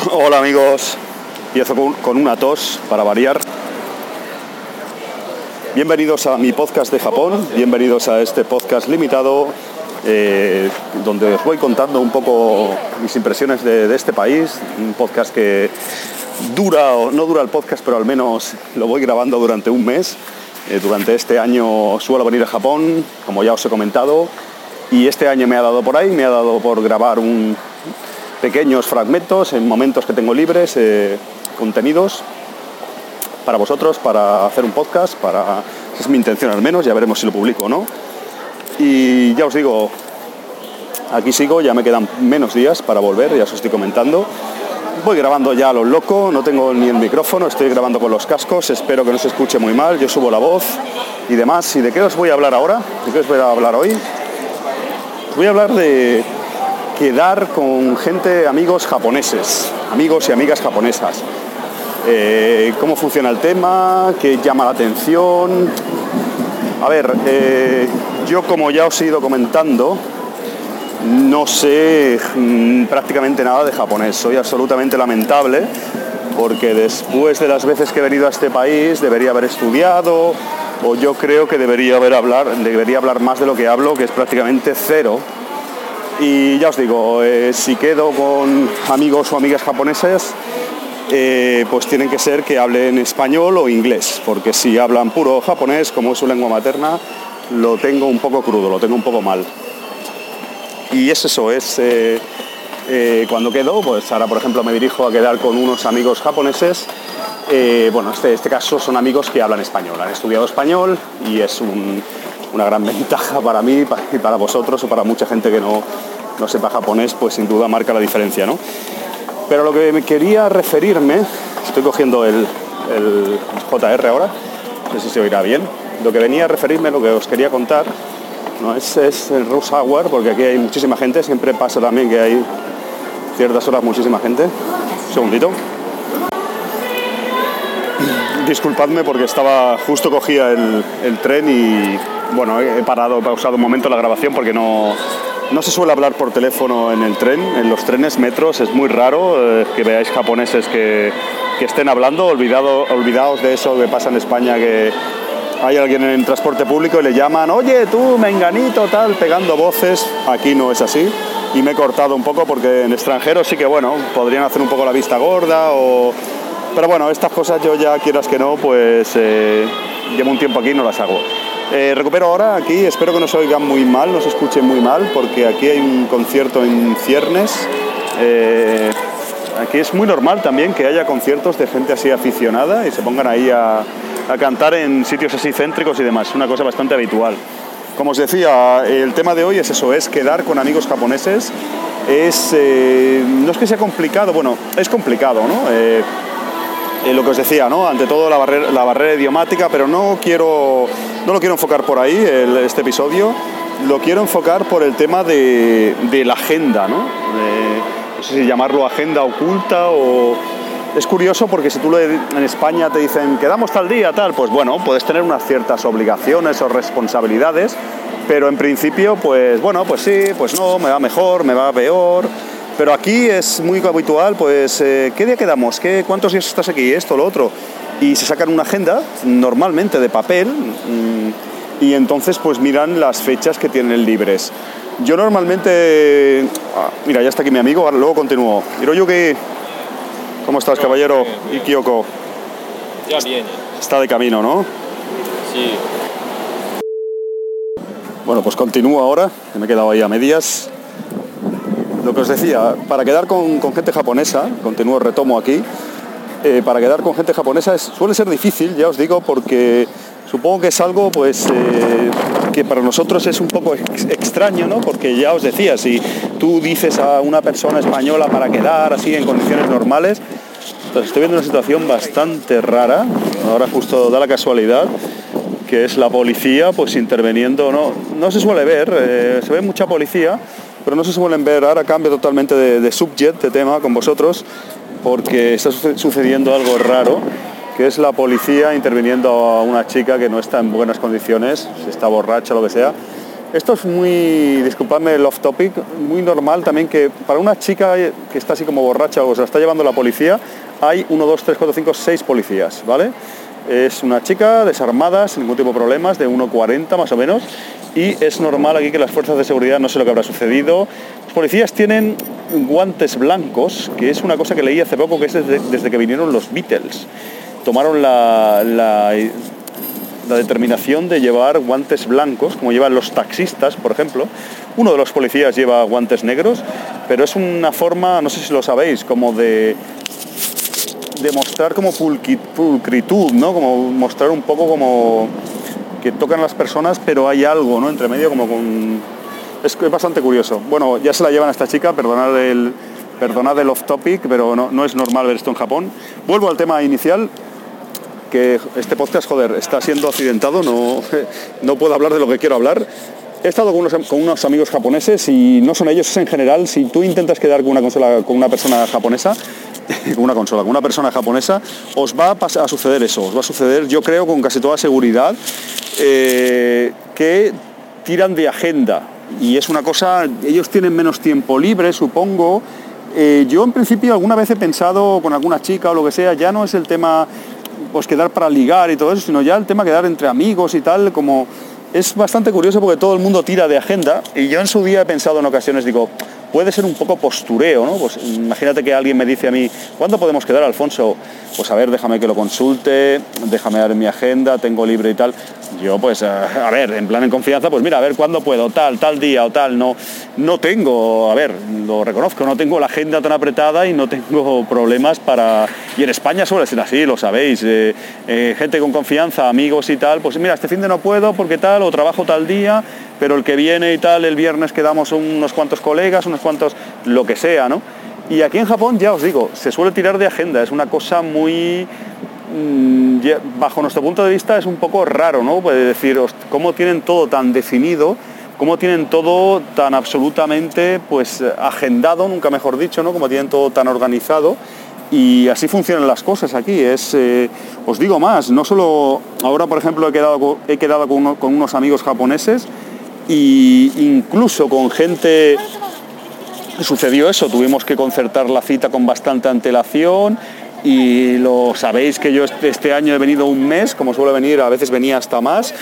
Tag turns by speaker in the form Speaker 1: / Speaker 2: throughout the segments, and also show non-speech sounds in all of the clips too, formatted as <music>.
Speaker 1: <laughs>
Speaker 2: Hola amigos, empiezo con, una tos para variar. Bienvenidos a mi podcast de Japón, bienvenidos a este podcast limitado eh, donde os voy contando un poco mis impresiones de, de este país, un podcast que dura, o no dura el podcast, pero al menos lo voy grabando durante un mes. Eh, durante este año suelo venir a Japón, como ya os he comentado, y este año me ha dado por ahí, me ha dado por grabar un, pequeños fragmentos en momentos que tengo libres, eh, contenidos para vosotros, para hacer un podcast, para esa es mi intención al menos, ya veremos si lo publico o no. Y ya os digo, aquí sigo, ya me quedan menos días para volver, ya os estoy comentando. Voy grabando ya a lo loco, no tengo ni el micrófono, estoy grabando con los cascos, espero que no se escuche muy mal, yo subo la voz y demás. ¿Y de qué os voy a hablar ahora? ¿De qué os voy a hablar hoy? Voy a hablar de quedar con gente, amigos japoneses, amigos y amigas japonesas. Eh, ¿Cómo funciona el tema? ¿Qué llama la atención? A ver, eh, yo como ya os he ido comentando, no sé mm, prácticamente nada de japonés. Soy absolutamente lamentable porque después de las veces que he venido a este país debería haber estudiado o yo creo que debería haber hablar, debería hablar más de lo que hablo, que es prácticamente cero. Y ya os digo, eh, si quedo con amigos o amigas japoneses, eh, pues tienen que ser que hablen español o inglés, porque si hablan puro japonés, como es su lengua materna, lo tengo un poco crudo, lo tengo un poco mal. Y es eso, es eh, cuando quedo, pues ahora por ejemplo me dirijo a quedar con unos amigos japoneses. Bueno, este, este caso son amigos que hablan español, han estudiado español y es un, una gran ventaja para mí y para vosotros o para mucha gente que no, no sepa japonés, pues sin duda marca la diferencia, ¿no? Pero lo que me quería referirme, estoy cogiendo el, el JR ahora, no sé si se oirá bien, lo que venía a referirme, lo que os quería contar, no es, es el Rush Hour, porque aquí hay muchísima gente, siempre pasa también que hay ciertas horas muchísima gente. Un segundito. Disculpadme porque estaba, justo cogía el, el tren y bueno, he parado, he pausado un momento la grabación porque no, no se suele hablar por teléfono en el tren, en los trenes, metros, es muy raro eh, que veáis japoneses que, que estén hablando, olvidado, olvidaos de eso que pasa en España, que hay alguien en transporte público y le llaman, oye tú, menganito, tal, pegando voces, aquí no es así. Y me he cortado un poco porque en extranjero sí que, bueno, podrían hacer un poco la vista gorda o... Pero bueno, estas cosas yo ya, quieras que no, pues eh, llevo un tiempo aquí y no las hago. Eh, recupero ahora aquí, espero que no se oigan muy mal, no se escuchen muy mal, porque aquí hay un concierto en ciernes. Eh, aquí es muy normal también que haya conciertos de gente así aficionada y se pongan ahí a, a cantar en sitios así céntricos y demás, una cosa bastante habitual. Como os decía, el tema de hoy es eso, es quedar con amigos japoneses. Es, eh, no es que sea complicado, bueno, es complicado, ¿no? Eh, lo que os decía, ¿no? Ante todo la barrera, la barrera idiomática, pero no quiero, no lo quiero enfocar por ahí, este episodio, lo quiero enfocar por el tema de, la agenda, ¿no? No sé si llamarlo agenda oculta o... Es curioso porque si tú en España te dicen quedamos tal día, tal, pues bueno, puedes tener unas ciertas obligaciones o responsabilidades, pero en principio, pues bueno, pues sí, pues no, me va mejor, me va peor. Pero aquí es muy habitual, pues, eh, ¿qué día quedamos? ¿Qué, ¿Cuántos días estás aquí? Esto, lo otro. Y se sacan una agenda, normalmente de papel, mm, y entonces pues miran las fechas que tienen libres. Yo normalmente... ah, mira, ya está aquí mi amigo, ahora luego continúo. Hiroyuki, ¿cómo estás, caballero? Y Kyoko,
Speaker 3: Ya viene,
Speaker 2: está de camino, ¿no?
Speaker 3: sí.
Speaker 2: Bueno, pues continúo ahora, que me he quedado ahí a medias. Lo que os decía, para quedar con, gente japonesa, continúo, retomo aquí, eh, para quedar con gente japonesa es- suele ser difícil, ya os digo, porque supongo que es algo pues eh, que para nosotros es un poco ex- extraño, ¿no? Porque ya os decía, si tú dices a una persona española para quedar así en condiciones normales, pues estoy viendo una situación bastante rara. Ahora justo da la casualidad que es la policía pues interviniendo. No, no se suele ver, eh, se ve mucha policía, pero no se suelen ver. Ahora cambio totalmente de, de subject, de tema con vosotros, porque está suce- sucediendo algo raro, que es la policía interviniendo a una chica que no está en buenas condiciones, si está borracha lo que sea. Esto es muy, disculpadme el off topic, muy normal también que para una chica que está así como borracha o se la está llevando la policía, hay 1, 2, 3, 4, 5, 6 policías, ¿vale? Es una chica desarmada, sin ningún tipo de problemas, de 1,40 más o menos, y es normal aquí que las fuerzas de seguridad, no sé lo que habrá sucedido, los policías tienen guantes blancos, que es una cosa que leí hace poco, que es desde, que vinieron los Beatles. Tomaron la, la- la determinación de llevar guantes blancos, como llevan los taxistas, por ejemplo. Uno de los policías lleva guantes negros, pero es una forma, no sé si lo sabéis, como de demostrar como pulqui- pulcritud, ¿no? Como mostrar un poco como que tocan las personas, pero hay algo, ¿no? Entre medio como con... Es, es bastante curioso. Bueno, ya se la llevan a esta chica, perdonad el, perdonad el off topic, pero no, no es normal ver esto en Japón. Vuelvo al tema inicial, que este podcast, joder, está siendo accidentado, no, <laughs> no puedo hablar de lo que quiero hablar. He estado con unos, con unos amigos japoneses y no son ellos, es en general, si tú intentas quedar con una, consola, con una persona japonesa, <laughs> una consola, con una persona japonesa, os va a, pas- a suceder eso, os va a suceder, yo creo, con casi toda seguridad, eh, que tiran de agenda. Y es una cosa, ellos tienen menos tiempo libre, supongo. Eh, yo en principio alguna vez he pensado con alguna chica o lo que sea, ya no es el tema pues quedar para ligar y todo eso, sino ya el tema quedar entre amigos y tal, como es bastante curioso porque todo el mundo tira de agenda y yo en su día he pensado en ocasiones, digo, puede ser un poco postureo, ¿no? Pues imagínate que alguien me dice a mí, ¿cuándo podemos quedar, Alfonso? Pues a ver, déjame que lo consulte, déjame dar mi agenda, tengo libre y tal. Yo pues, eh, a ver, en plan en confianza, pues mira, a ver cuándo puedo, tal, tal día o tal, no, no tengo, a ver, lo reconozco, no tengo la agenda tan apretada y no tengo problemas para... Y en España suele ser así, lo sabéis, eh, eh, gente con confianza, amigos y tal, pues mira, este fin de no puedo porque tal, o trabajo tal día, pero el que viene y tal, el viernes quedamos unos cuantos colegas, unos cuantos, lo que sea, ¿no? Y aquí en Japón, ya os digo, se suele tirar de agenda, es una cosa muy, bajo nuestro punto de vista, es un poco raro, ¿no? Puede decir, cómo tienen todo tan definido, cómo tienen todo tan absolutamente, pues, agendado, nunca mejor dicho, ¿no? Como tienen todo tan organizado. Y así funcionan las cosas aquí. Eh, os digo más, no solo ahora, por ejemplo, he quedado, he quedado con, con unos amigos japoneses y incluso con gente sucedió eso, tuvimos que concertar la cita con bastante antelación y lo sabéis que yo este, este año he venido un mes, como suele venir, a veces venía hasta más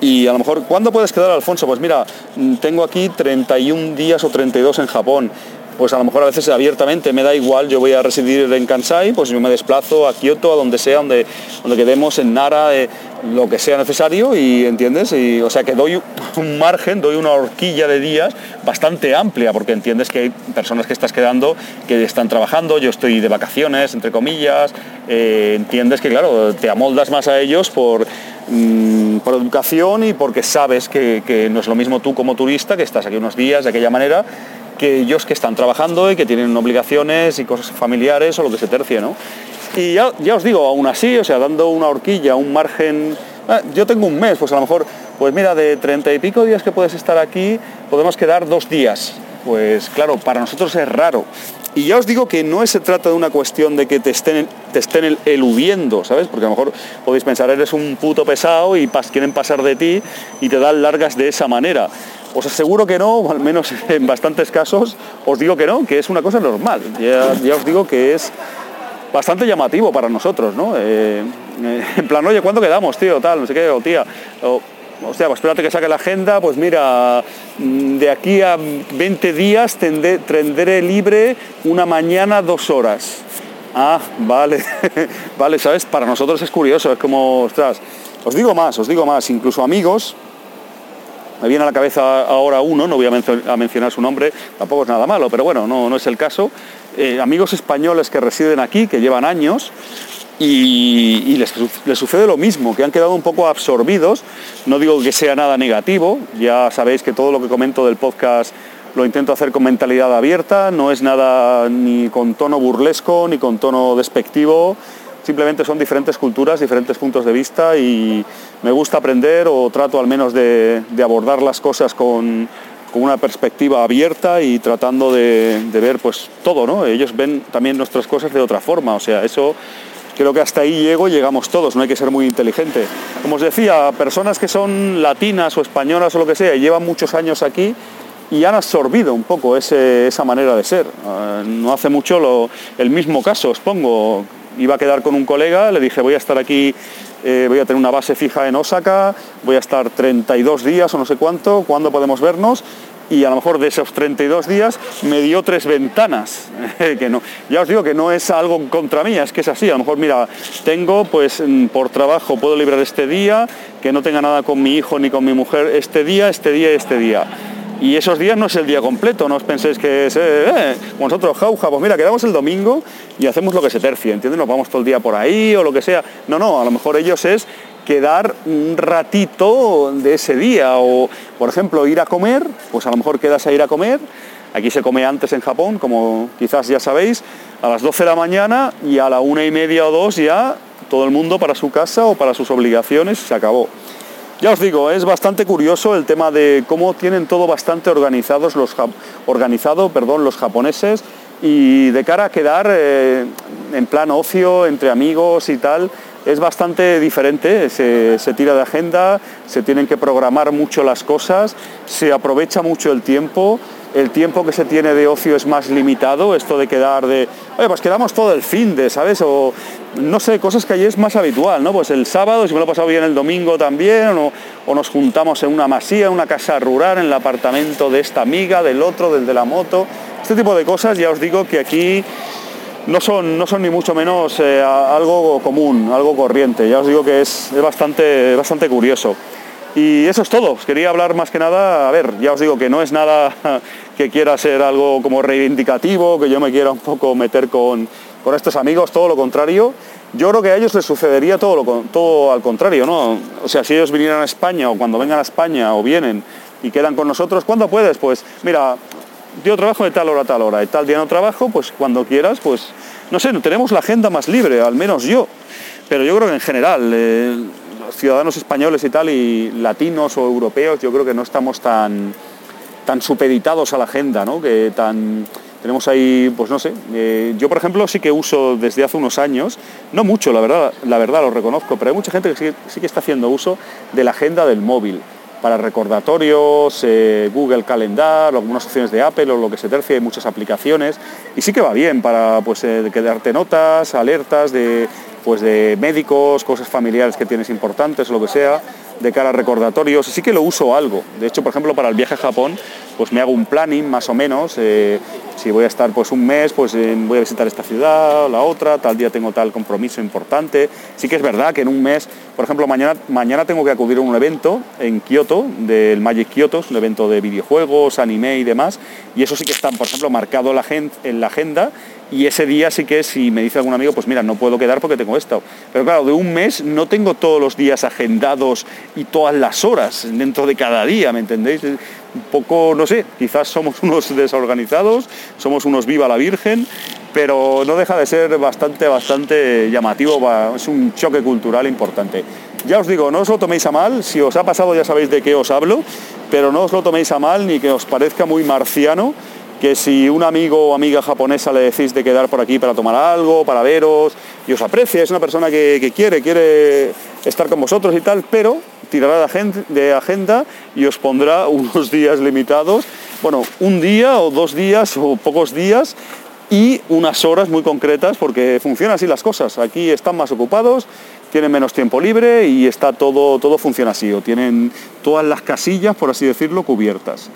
Speaker 2: y a lo mejor, ¿cuándo puedes quedar Alfonso? Pues mira, mm, tengo aquí 31 días o 32 en Japón. Pues a lo mejor a veces abiertamente me da igual, yo voy a residir en Kansai, pues yo me desplazo a Kioto, a donde sea, donde, donde quedemos, en Nara, eh, lo que sea necesario y entiendes, o sea que doy un margen, doy una horquilla de días bastante amplia, porque entiendes que hay personas que estás quedando que están trabajando, yo estoy de vacaciones, entre comillas, eh, entiendes que claro, te amoldas más a ellos por, mm, por educación y porque sabes que no es lo mismo tú como turista, que estás aquí unos días de aquella manera, que ellos que están trabajando y que tienen obligaciones y cosas familiares o lo que se tercie, ¿no? Y ya, ya os digo, aún así, o sea, dando una horquilla, un margen, ah, yo tengo un mes, pues a lo mejor, pues mira, de treinta y pico días que puedes estar aquí, podemos quedar dos días. Pues claro, para nosotros es raro. Y ya os digo que no se trata de una cuestión de que te estén, te estén el- eludiendo, ¿sabes? Porque a lo mejor podéis pensar, eres un puto pesado y pas- quieren pasar de ti y te dan largas de esa manera. Os aseguro que no, o al menos en bastantes casos os digo que no, que es una cosa normal. Ya, ya os digo que es bastante llamativo para nosotros, ¿no? Eh, eh, en plan, oye, ¿cuándo quedamos, tío? Tal, no sé qué, o tía. O, hostia, pues espérate que saque la agenda, pues mira, mm, de aquí a 20 días tendré, tendré libre una mañana dos horas. Ah, vale, <laughs> vale, ¿sabes? Para nosotros es curioso, es como, ostras, os digo más, os digo más, incluso amigos, me viene a la cabeza ahora uno, no voy a, mencio- a mencionar su nombre, tampoco es nada malo, pero bueno, no, no es el caso. Eh, amigos españoles que residen aquí, que llevan años, y, les, les, sucede lo mismo, que han quedado un poco absorbidos. No digo que sea nada negativo, ya sabéis que todo lo que comento del podcast lo intento hacer con mentalidad abierta, no es nada ni con tono burlesco ni con tono despectivo, simplemente son diferentes culturas, diferentes puntos de vista y me gusta aprender o trato al menos de, abordar las cosas con, una perspectiva abierta y tratando de, ver pues todo, ¿no? Ellos ven también nuestras cosas de otra forma, o sea, eso creo que hasta ahí llego y llegamos todos, no hay que ser muy inteligente. Como os decía, personas que son latinas o españolas o lo que sea, y llevan muchos años aquí, y han absorbido un poco esa manera de ser. Ah, no hace mucho el mismo caso, os pongo, iba a quedar con un colega, le dije voy a estar aquí, eh, voy a tener una base fija en Osaka, voy a estar 32 días o no sé cuánto, ¿cuándo podemos vernos? Y a lo mejor de esos 32 días me dio tres ventanas, <laughs> que no, ya os digo que no es algo contra mí, es que es así, a lo mejor mira, tengo pues mm, por trabajo puedo librar este día, que no tenga nada con mi hijo ni con mi mujer este día, este día y este día y esos días no es el día completo, no os penséis que es, eh, eh nosotros jauja, pues mira, quedamos el domingo y hacemos lo que se tercie, ¿entiendes? Nos vamos todo el día por ahí o lo que sea. No, no, a lo mejor ellos es quedar un ratito de ese día o, por ejemplo, ir a comer, pues a lo mejor quedas a ir a comer. Aquí se come antes en Japón, como quizás ya sabéis, a las 12 de la mañana y a la una y media o dos ya todo el mundo para su casa o para sus obligaciones se acabó. Ya os digo, es bastante curioso el tema de cómo tienen todo bastante organizados los, organizado perdón, los japoneses y de cara a quedar eh, en plan ocio, entre amigos y tal, es bastante diferente, se, se, tira de agenda, se tienen que programar mucho las cosas, se aprovecha mucho el tiempo, el tiempo que se tiene de ocio es más limitado, esto de quedar de, oye, pues quedamos todo el fin de, ¿sabes? O no sé, cosas que allí es más habitual, ¿no? Pues el sábado, si me lo he pasado bien el domingo también, o, o nos juntamos en una masía, en una casa rural, en el apartamento de esta amiga, del otro, del de la moto. Este tipo de cosas, ya os digo que aquí no son, no son ni mucho menos eh, algo común, algo corriente. Ya os digo que es, es bastante, bastante curioso. Y eso es todo. quería hablar más que nada, a ver, ya os digo que no es nada <laughs> que quiera ser algo como reivindicativo, que yo me quiera un poco meter con, estos amigos, todo lo contrario. Yo creo que a ellos les sucedería todo, lo, todo al contrario, ¿no? O sea, si ellos vinieran a España o cuando vengan a España o vienen y quedan con nosotros, ¿cuándo puedes? Pues mira, yo trabajo de tal hora a tal hora, y tal día no trabajo, pues cuando quieras, pues no sé, tenemos la agenda más libre, al menos yo. Pero yo creo que en general, eh, ciudadanos españoles y tal, y latinos o europeos, yo creo que no estamos tan, tan supeditados a la agenda, ¿no? Que tan, tenemos ahí, pues no sé, eh, yo por ejemplo sí que uso desde hace unos años, no mucho, la verdad, la verdad lo reconozco, pero hay mucha gente que sí, que está haciendo uso de la agenda del móvil para recordatorios, eh, Google Calendar, algunas opciones de Apple o lo que se tercie, hay muchas aplicaciones. Y sí que va bien para pues, eh, quedarte notas, alertas de pues de médicos, cosas familiares que tienes importantes, lo que sea, de cara a recordatorios. Sí que lo uso algo. De hecho, por ejemplo, para el viaje a Japón, pues me hago un planning más o menos. Eh, si voy a estar pues un mes, pues voy a visitar esta ciudad, la otra, tal día tengo tal compromiso importante. Sí que es verdad que en un mes, por ejemplo, mañana, mañana tengo que acudir a un evento en Kioto, del Magic Kyoto, un evento de videojuegos, anime y demás, y eso sí que está, por ejemplo, marcado en la agenda y ese día sí que si me dice algún amigo, pues mira, no puedo quedar porque tengo esto. Pero claro, de un mes no tengo todos los días agendados y todas las horas dentro de cada día, ¿me entendéis? Un poco, no sé, quizás somos <laughs> unos desorganizados, somos unos viva la Virgen, pero no deja de ser bastante, bastante llamativo, es un choque cultural importante. Ya os digo, no os lo toméis a mal, si os ha pasado ya sabéis de qué os hablo, pero no os lo toméis a mal ni que os parezca muy marciano que si un amigo o amiga japonesa le decís de quedar por aquí para tomar algo, para veros, y os aprecia, es una persona que, quiere, quiere estar con vosotros y tal, pero tirará de agenda y os pondrá <laughs> unos días limitados, bueno, un día o dos días o pocos días y unas horas muy concretas porque funcionan así las cosas. Aquí están más ocupados, tienen menos tiempo libre y está todo, todo funciona así, o tienen todas las casillas, por así decirlo, cubiertas.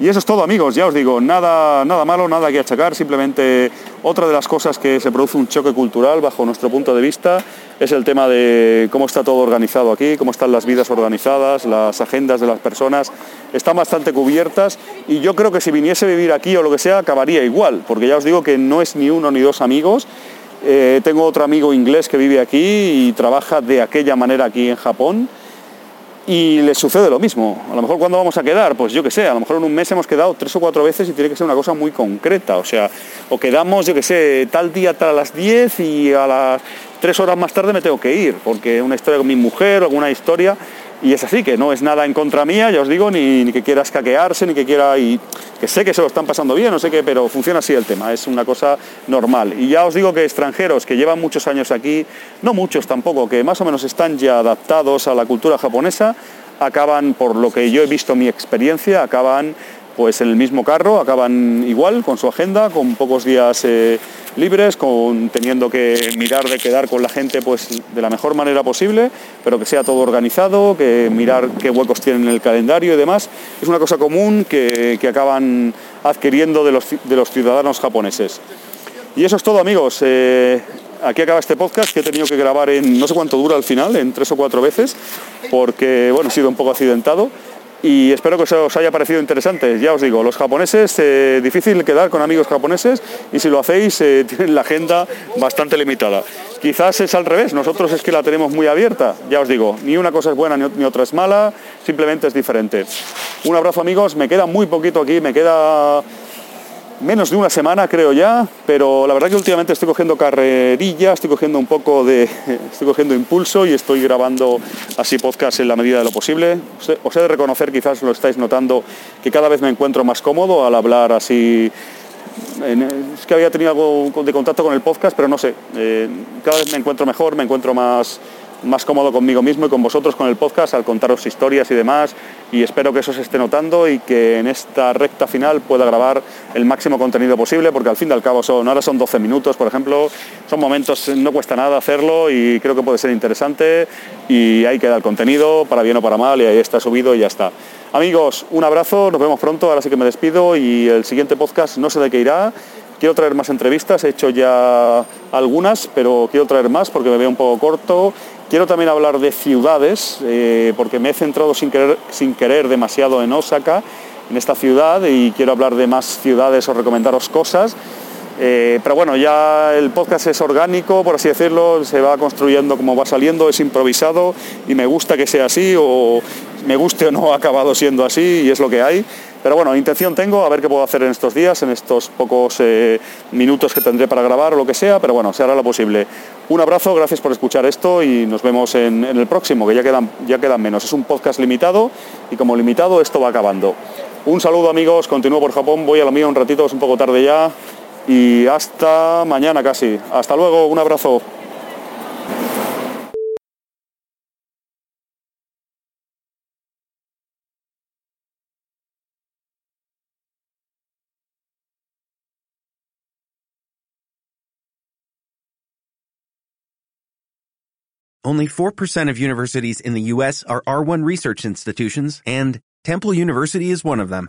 Speaker 2: Y eso es todo amigos, ya os digo, nada, nada malo, nada que achacar, simplemente otra de las cosas que se produce un choque cultural bajo nuestro punto de vista es el tema de cómo está todo organizado aquí, cómo están las vidas organizadas, las agendas de las personas. Están bastante cubiertas y yo creo que si viniese a vivir aquí o lo que sea acabaría igual, porque ya os digo que no es ni uno ni dos amigos. Eh, tengo otro amigo inglés que vive aquí y trabaja de aquella manera aquí en Japón y le sucede lo mismo. A lo mejor cuando vamos a quedar, pues yo qué sé, a lo mejor en un mes hemos quedado tres o cuatro veces y tiene que ser una cosa muy concreta. O sea, o quedamos, yo qué sé, tal día a las 10 y a las tres horas más tarde me tengo que ir, porque una historia con mi mujer, alguna historia, y es así, que no es nada en contra mía, ya os digo, ni, que quiera escaquearse, ni que quiera, y que sé que se lo están pasando bien, no sé qué, pero funciona así el tema, es una cosa normal. Y ya os digo que extranjeros que llevan muchos años aquí, no muchos tampoco, que más o menos están ya adaptados a la cultura japonesa, acaban, por lo que yo he visto mi experiencia, acaban pues en el mismo carro, acaban igual, con su agenda, con pocos días eh, libres, con, teniendo que mirar de quedar con la gente pues, de la mejor manera posible, pero que sea todo organizado, que mirar qué huecos tienen en el calendario y demás. Es una cosa común que, acaban adquiriendo de los, ciudadanos japoneses. Y eso es todo amigos. Eh, aquí acaba este podcast que he tenido que grabar en no sé cuánto dura al final, en tres o cuatro veces, porque bueno, he sido un poco accidentado y espero que os haya parecido interesante. Ya os digo, los japoneses, eh, difícil quedar con amigos japoneses y si lo hacéis eh, <laughs> tienen la agenda bastante limitada. Quizás es al revés, nosotros es que la tenemos muy abierta, ya os digo, ni una cosa es buena ni otra es mala, simplemente es diferente. Un abrazo amigos, me queda muy poquito aquí, me queda menos de una semana creo ya, pero la verdad que últimamente estoy cogiendo carrerilla, estoy cogiendo un poco de, <laughs> estoy cogiendo impulso y estoy grabando así podcast en la medida de lo posible. Os he de reconocer, quizás lo estáis notando, que cada vez me encuentro más cómodo al hablar así. Es que había tenido algo de contacto con el podcast, pero no sé, eh, cada vez me encuentro mejor, me encuentro más, más cómodo conmigo mismo y con vosotros con el podcast al contaros historias y demás y espero que eso se esté notando y que en esta recta final pueda grabar el máximo contenido posible porque al fin y al cabo son, ahora son 12 minutos por ejemplo, son momentos, no cuesta nada hacerlo y creo que puede ser interesante y ahí queda el contenido para bien o para mal y ahí está subido y ya está. Amigos, un abrazo, nos vemos pronto, ahora sí que me despido y el siguiente podcast no sé de qué irá. Quiero traer más entrevistas, he hecho ya algunas, pero quiero traer más porque me veo un poco corto Quiero también hablar de ciudades, eh, porque me he centrado sin querer, sin querer demasiado en Osaka, en esta ciudad, y quiero hablar de más ciudades o recomendaros cosas. Eh, pero bueno, ya el podcast es orgánico, por así decirlo, se va construyendo como va saliendo, es improvisado y me gusta que sea así, o me guste o no <laughs> ha acabado siendo así y es lo que hay. Pero bueno, intención tengo, a ver qué puedo hacer en estos días, en estos pocos eh, minutos que tendré para grabar o lo que sea, pero bueno, se hará lo posible. Un abrazo, gracias por escuchar esto y nos vemos en, el próximo, que ya quedan, ya quedan menos. Es un podcast limitado y como limitado esto va acabando. Un saludo amigos, continúo por Japón, voy a lo mío un ratito, es un poco tarde ya y hasta mañana casi. Hasta luego, un abrazo.
Speaker 4: Only 4% of universities in the U.S. are R1 research institutions, and Temple University is one of them.